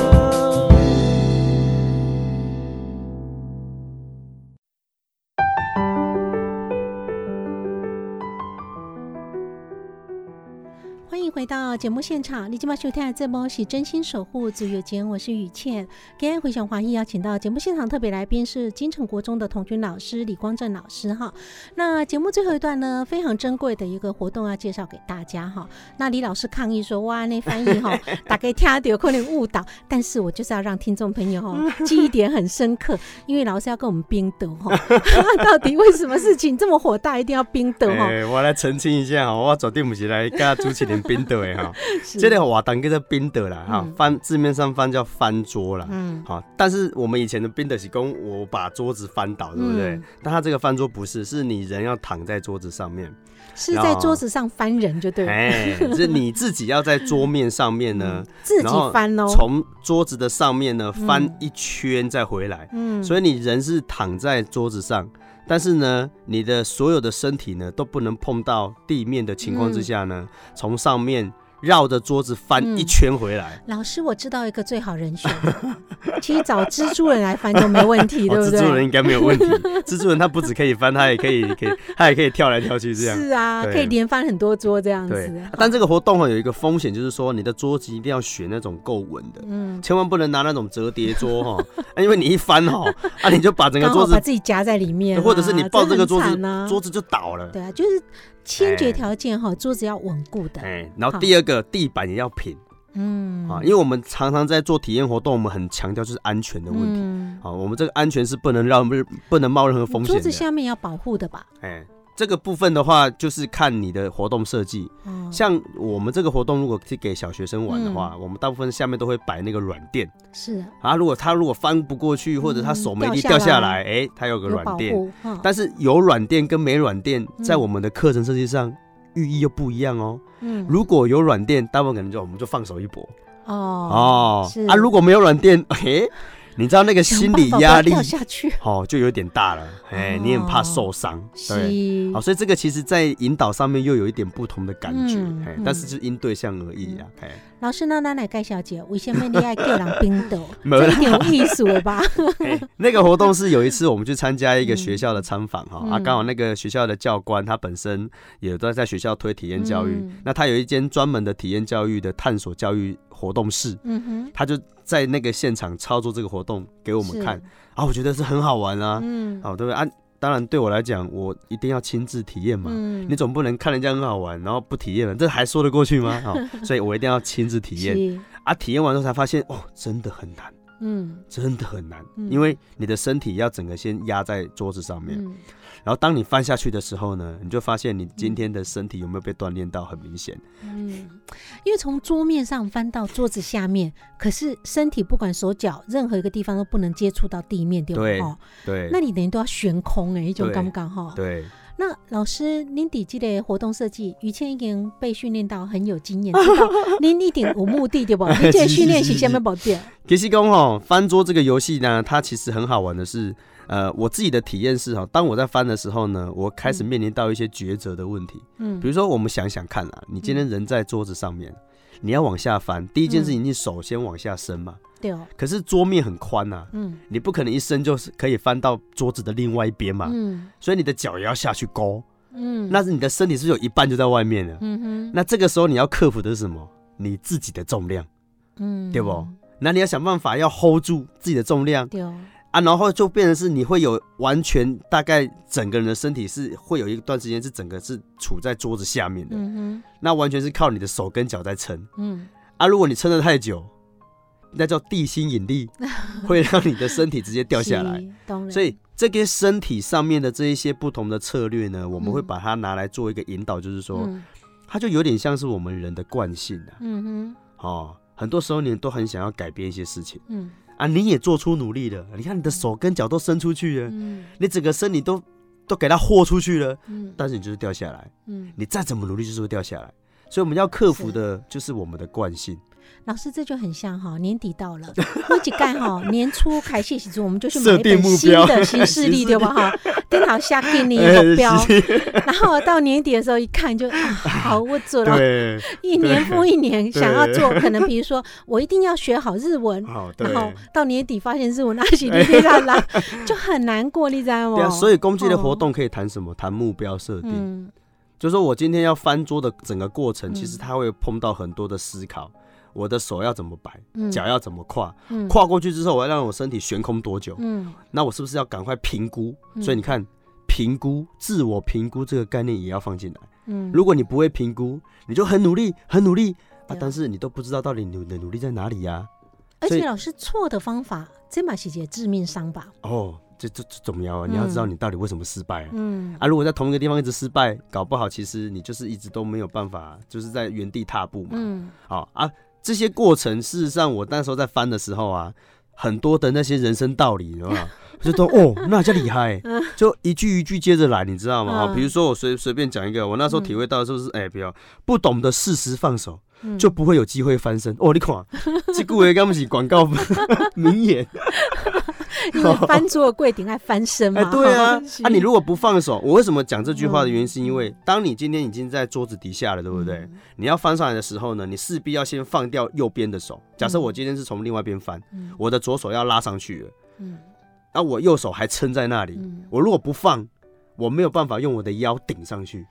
回到节目现场，你今晚收听的这波是真心守护自由节，我是雨倩。今天回想华裔邀请到节目现场特别来宾是金城国中的童军老师李光正老师哈。那节目最后一段呢，非常珍贵的一个活动要介绍给大家哈。那李老师抗议说：“哇，那翻译哈，大概听到有可能误导。”但是我就是要让听众朋友哈 记忆点很深刻，因为老师要跟我们冰斗哈。到底为什么事情这么火大，一定要冰斗哈？我来澄清一下哈，我昨天不是来跟主持人冰。对哈，这个瓦当叫做冰的啦哈，翻字面上翻叫翻桌啦，嗯，好，但是我们以前的冰的是讲我把桌子翻倒，对不对？但他这个翻桌不是，是你人要躺在桌子上面，是在桌子上翻人就对，哎，是你自己要在桌面上面呢，自己翻哦，从桌子的上面呢翻一圈再回来，嗯，所以你人是躺在桌子上。但是呢，你的所有的身体呢都不能碰到地面的情况之下呢，从上面。绕着桌子翻一圈回来。老师，我知道一个最好人选，其实找蜘蛛人来翻都没问题，对不对？蜘蛛人应该没有问题。蜘蛛人他不止可以翻，他也可以，可以，他也可以跳来跳去这样。是啊，可以连翻很多桌这样子。但这个活动哈有一个风险，就是说你的桌子一定要选那种够稳的，嗯，千万不能拿那种折叠桌哈，因为你一翻哈，啊你就把整个桌子把自己夹在里面，或者是你抱这个桌子，桌子就倒了。对啊，就是。先决条件哈，桌子要稳固的。哎，然后第二个，地板也要平。嗯，啊，因为我们常常在做体验活动，我们很强调就是安全的问题。好，我们这个安全是不能让不不能冒任何风险。桌子下面要保护的吧？哎。这个部分的话，就是看你的活动设计。像我们这个活动，如果是给小学生玩的话，我们大部分下面都会摆那个软垫。是啊，如果他如果翻不过去，或者他手没力掉下来，哎，他有个软垫。但是有软垫跟没软垫，在我们的课程设计上寓意又不一样哦。嗯，如果有软垫，大部分可能就我们就放手一搏。哦哦，啊，如果没有软垫，嘿。你知道那个心理压力，哦，就有点大了。哎，你很怕受伤，对，好，所以这个其实，在引导上面又有一点不同的感觉，哎，但是就因对象而异啊。哎，老师，那奶奶盖小姐，为什么你爱叫人冰斗？这一点有意思了吧？那个活动是有一次我们去参加一个学校的参访哈，啊，刚好那个学校的教官他本身也都在学校推体验教育，那他有一间专门的体验教育的探索教育活动室，嗯哼，他就。在那个现场操作这个活动给我们看啊，我觉得是很好玩啊，嗯，好对不对？啊？当然对我来讲，我一定要亲自体验嘛，嗯，你总不能看人家很好玩，然后不体验了，这还说得过去吗？好，所以我一定要亲自体验。啊！体验完之后才发现，哦，真的很难，嗯，真的很难，因为你的身体要整个先压在桌子上面。然后当你翻下去的时候呢，你就发现你今天的身体有没有被锻炼到，很明显。嗯，因为从桌面上翻到桌子下面，可是身体不管手脚任何一个地方都不能接触到地面，对不对？那你等于都要悬空哎，一种刚刚哈。对。那老师，您底基的活动设计，于谦已经被训练到很有经验，知道 您一定有目的对不？您这训练是下面保证。其实讲吼，翻桌这个游戏呢，它其实很好玩的是。呃，我自己的体验是哈，当我在翻的时候呢，我开始面临到一些抉择的问题。嗯，比如说我们想想看啊，你今天人在桌子上面，你要往下翻，第一件事情你手先往下伸嘛。对哦。可是桌面很宽呐，嗯，你不可能一伸就是可以翻到桌子的另外一边嘛。嗯。所以你的脚也要下去勾。嗯。那是你的身体是有一半就在外面了？嗯哼。那这个时候你要克服的是什么？你自己的重量。嗯。对不？那你要想办法要 hold 住自己的重量。对哦。啊，然后就变成是你会有完全大概整个人的身体是会有一段时间是整个是处在桌子下面的，嗯，那完全是靠你的手跟脚在撑，嗯，啊，如果你撑得太久，那叫地心引力，会让你的身体直接掉下来，所以这个身体上面的这一些不同的策略呢，我们会把它拿来做一个引导，就是说，它就有点像是我们人的惯性啊，嗯哼，哦，很多时候你都很想要改变一些事情，嗯。啊，你也做出努力了。你看，你的手跟脚都伸出去了，嗯，你整个身体都都给它豁出去了，嗯，但是你就是掉下来，嗯，你再怎么努力就是会掉下来。所以我们要克服的就是我们的惯性。老师，这就很像哈，年底到了，我几干哈，年初开谢时候，我们就去买一本新的新势力，对吧？哈，定好下给你目标，然后到年底的时候一看，就啊好，我做了，一年复一年，想要做，可能比如说我一定要学好日文，然后到年底发现日文那些哩哩啦啦，就很难过，你知道吗？所以公祭的活动可以谈什么？谈目标设定，就是说我今天要翻桌的整个过程，其实他会碰到很多的思考。我的手要怎么摆，脚要怎么跨，跨过去之后，我要让我身体悬空多久？嗯，那我是不是要赶快评估？所以你看，评估、自我评估这个概念也要放进来。嗯，如果你不会评估，你就很努力、很努力啊，但是你都不知道到底你的努力在哪里呀？而且老师错的方法，这把细节致命伤吧？哦，这这这怎么样啊？你要知道你到底为什么失败？啊嗯啊，如果在同一个地方一直失败，搞不好其实你就是一直都没有办法，就是在原地踏步嘛。嗯，好啊。这些过程，事实上，我那时候在翻的时候啊，很多的那些人生道理，知道吗？就都 哦，那叫厉害，就一句一句接着来，你知道吗？哈，比如说我随随便讲一个，我那时候体会到，是不是？哎，不要不懂得适时放手，就不会有机会翻身。哦，你看，这句话刚不是广告 名言。因为翻桌的柜顶爱翻身嘛。对啊，啊，你如果不放手，我为什么讲这句话的原因，是因为当你今天已经在桌子底下了，对不对？你要翻上来的时候呢，你势必要先放掉右边的手。假设我今天是从另外一边翻，我的左手要拉上去了，嗯，那我右手还撑在那里，我如果不放，我没有办法用我的腰顶上去。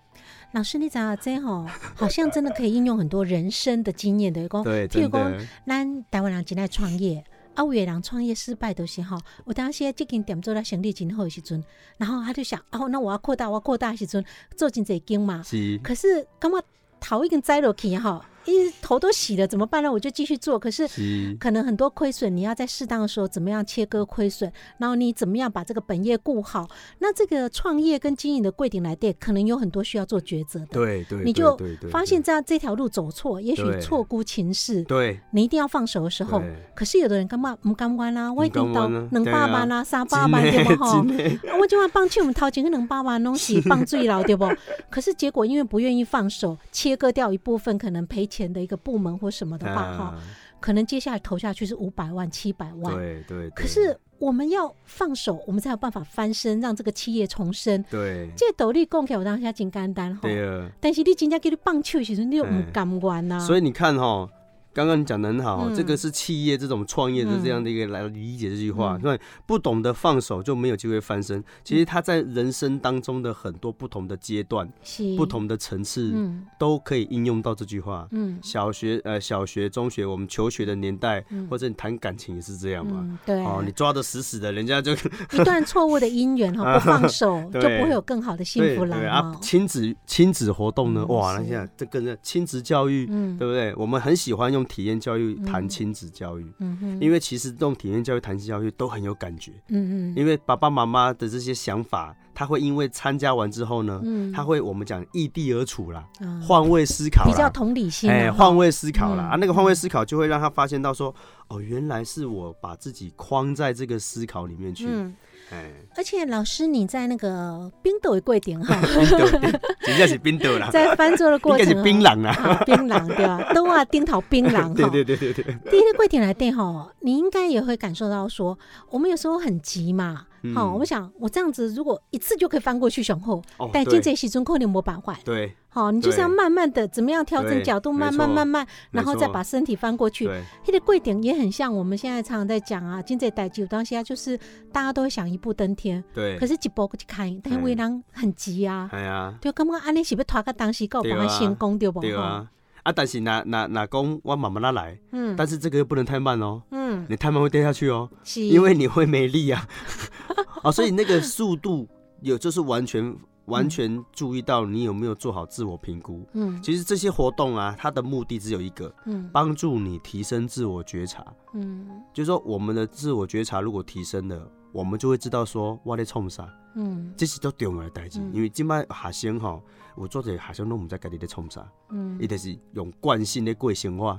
老师，你讲这吼，好像真的可以应用很多人生的经验的，对，譬如讲，咱台湾人进来创业。啊，有人创业失败都是哈，我当时即间店做了生意真好的时阵，然后他就想，哦，那我要扩大，我要扩大时阵做真侪间嘛。是。可是，感觉头已经栽落去哈？一头都洗了，怎么办呢？我就继续做。可是可能很多亏损，你要在适当的时候怎么样切割亏损，然后你怎么样把这个本业顾好？那这个创业跟经营的贵顶来电，可能有很多需要做抉择的。对对，你就发现这样这条路走错，也许错估情势。对，你一定要放手的时候。可是有的人干嘛不甘关啊？我一定到能爸爸啦，三爸爸对不哈？我今晚放弃我们掏钱跟两百万东西放最牢对不？可是结果因为不愿意放手，切割掉一部分，可能赔钱。钱的一个部门或什么的话，哈，可能接下来投下去是五百万、七百万，对对。可是我们要放手，我们才有办法翻身，让这个企业重生。对，这斗笠供给我当下真简单哈。对啊。但是你真正给你棒球其实，你又唔甘愿呐。所以你看哈。刚刚你讲的很好，这个是企业这种创业的这样的一个来理解这句话，因为不懂得放手就没有机会翻身。其实他在人生当中的很多不同的阶段、不同的层次，都可以应用到这句话。嗯，小学呃小学、中学，我们求学的年代，或者你谈感情也是这样嘛。对，哦，你抓的死死的，人家就一段错误的姻缘哈，不放手 就不会有更好的幸福来啊。亲子亲子活动呢，哇，那现在这个亲子教育，对不对？我们很喜欢用。体验教育谈亲子教育，嗯哼，因为其实这种体验教育谈亲教育都很有感觉，嗯嗯，因为爸爸妈妈的这些想法，他会因为参加完之后呢，嗯，他会我们讲异地而处啦，换位思考，比较同理心，哎，换位思考啦，啊，那个换位思考就会让他发现到说，哦，原来是我把自己框在这个思考里面去。而且老师，你在那个冰斗的柜顶哈，人家是冰斗啦，在翻桌的过程，应该是槟榔啊，槟榔对吧？都啊，丁桃槟榔哈，对对对对对。第一个柜顶来电哈，你应该也会感受到说，我们有时候很急嘛，好，我想我这样子如果一次就可以翻过去雄厚，但见这时钟可能没办法。对，好，你就是要慢慢的怎么样调整角度，慢慢慢慢，然后再把身体翻过去。它的贵点也很像我们现在常常在讲啊，今在代就当下就是大家都会想一步登天，对，可是一步去看，但是为人很急啊，哎呀，就刚刚安尼是不拖个当时够把它成功对不？对啊。啊，但是那那那公我慢慢的来，嗯，但是这个又不能太慢哦，嗯，你太慢会掉下去哦，是，因为你会没力啊，啊，所以那个速度有就是完全完全注意到你有没有做好自我评估，嗯，其实这些活动啊，它的目的只有一个，嗯，帮助你提升自我觉察，嗯，就是说我们的自我觉察如果提升了，我们就会知道说我在冲啥，嗯，这些都重要的代志，因为今摆学生哈。有做者学生拢毋知家己咧创啥，嗯，伊就是用惯性咧过生活，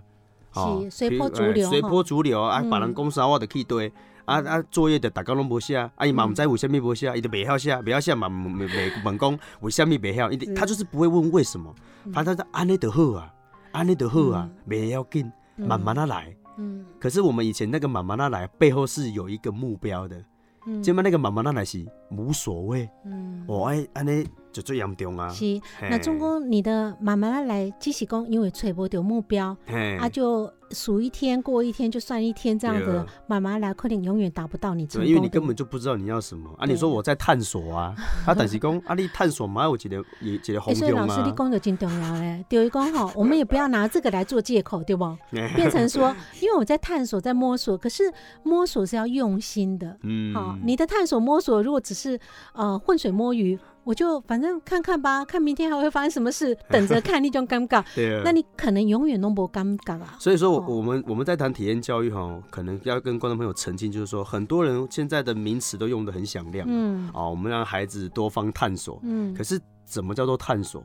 是随波逐流，随波逐流啊！别人讲啥我就去对，啊啊作业就大家拢无写，啊伊嘛毋知为虾米无写，伊就袂晓写，袂晓写嘛袂袂问讲为虾米袂晓，伊他就是不会问为什么，反正安尼就好啊，安尼就好啊，袂要紧，慢慢的来。嗯，可是我们以前那个慢慢的来背后是有一个目标的，嗯，今麦那个慢慢的来是无所谓，嗯，我爱安尼。就最严重啊！是，那总共你的慢慢来，只是讲因为揣无到目标，啊就数一天过一天就算一天这样子，慢慢来，可能永远达不到你成功。因为你根本就不知道你要什么啊！你说我在探索啊，啊但是讲啊你探索嘛，我觉得也觉得好所以老师你讲的真重要嘞，第一讲哈，我们也不要拿这个来做借口，对不？变成说，因为我在探索，在摸索，可是摸索是要用心的，嗯，好，你的探索摸索如果只是呃浑水摸鱼。我就反正看看吧，看明天还会发生什么事，等着看那种尴尬。对啊，那你可能永远都不尴尬啊。所以说，我我们我们在谈体验教育哈，可能要跟观众朋友澄清，就是说，很多人现在的名词都用的很响亮。嗯。哦，我们让孩子多方探索。嗯。可是，怎么叫做探索？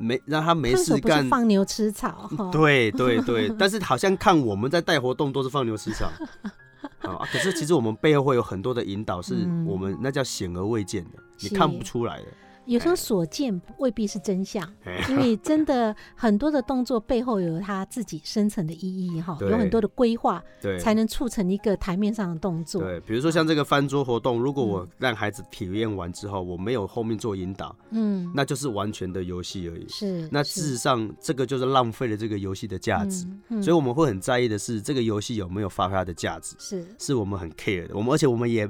没让他没事干，放牛吃草。对对对，但是好像看我们在带活动都是放牛吃草。啊！可是其实我们背后会有很多的引导，是我们那叫显而未见的，你看不出来的。有时候所见未必是真相，因为真的很多的动作背后有他自己深层的意义哈，有很多的规划，对，才能促成一个台面上的动作。对，比如说像这个翻桌活动，如果我让孩子体验完之后，我没有后面做引导，嗯，那就是完全的游戏而已。是，那事实上这个就是浪费了这个游戏的价值。所以我们会很在意的是这个游戏有没有发挥它的价值，是，是我们很 care 的。我们而且我们也。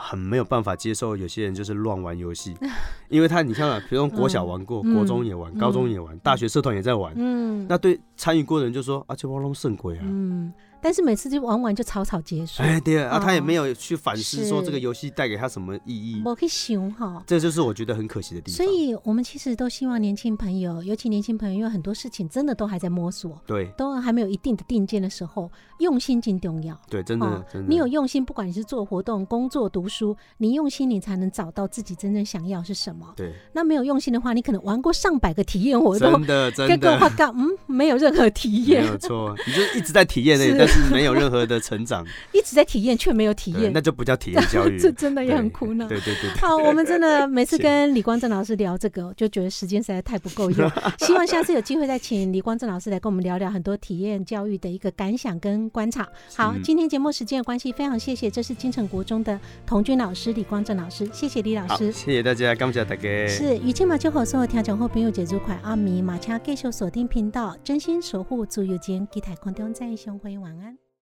很没有办法接受有些人就是乱玩游戏，因为他你看啊，比如说国小玩过，国中也玩，高中也玩，大学社团也在玩，嗯，那对参与过的人就说啊，这玩弄圣鬼啊，嗯。但是每次就玩完就草草结束。哎，对啊，他也没有去反思说这个游戏带给他什么意义。我可以想哈，这就是我觉得很可惜的地方。所以我们其实都希望年轻朋友，尤其年轻朋友，因为很多事情真的都还在摸索，对，都还没有一定的定见的时候，用心真重要。对，真的，真的。你有用心，不管你是做活动、工作、读书，你用心，你才能找到自己真正想要是什么。对。那没有用心的话，你可能玩过上百个体验活动，真的，真的。话讲，嗯，没有任何体验。没有错，你就一直在体验那，但是没有任何。的成长 一直在体验，却没有体验，那就不叫体验教育。这真的也很苦恼。对对对。好，我们真的每次 跟李光正老师聊这个，就觉得时间实在太不够用。希望下次有机会再请李光正老师来跟我们聊聊很多体验教育的一个感想跟观察。好，今天节目时间的关系，非常谢谢，这是金城国中的童军老师李光正老师，谢谢李老师，谢谢大家，感谢大家。是雨晴马就好，所有听众好朋友节奏快阿米马车继续锁定频道，真心守护自由间，给台空中再相会，晚安。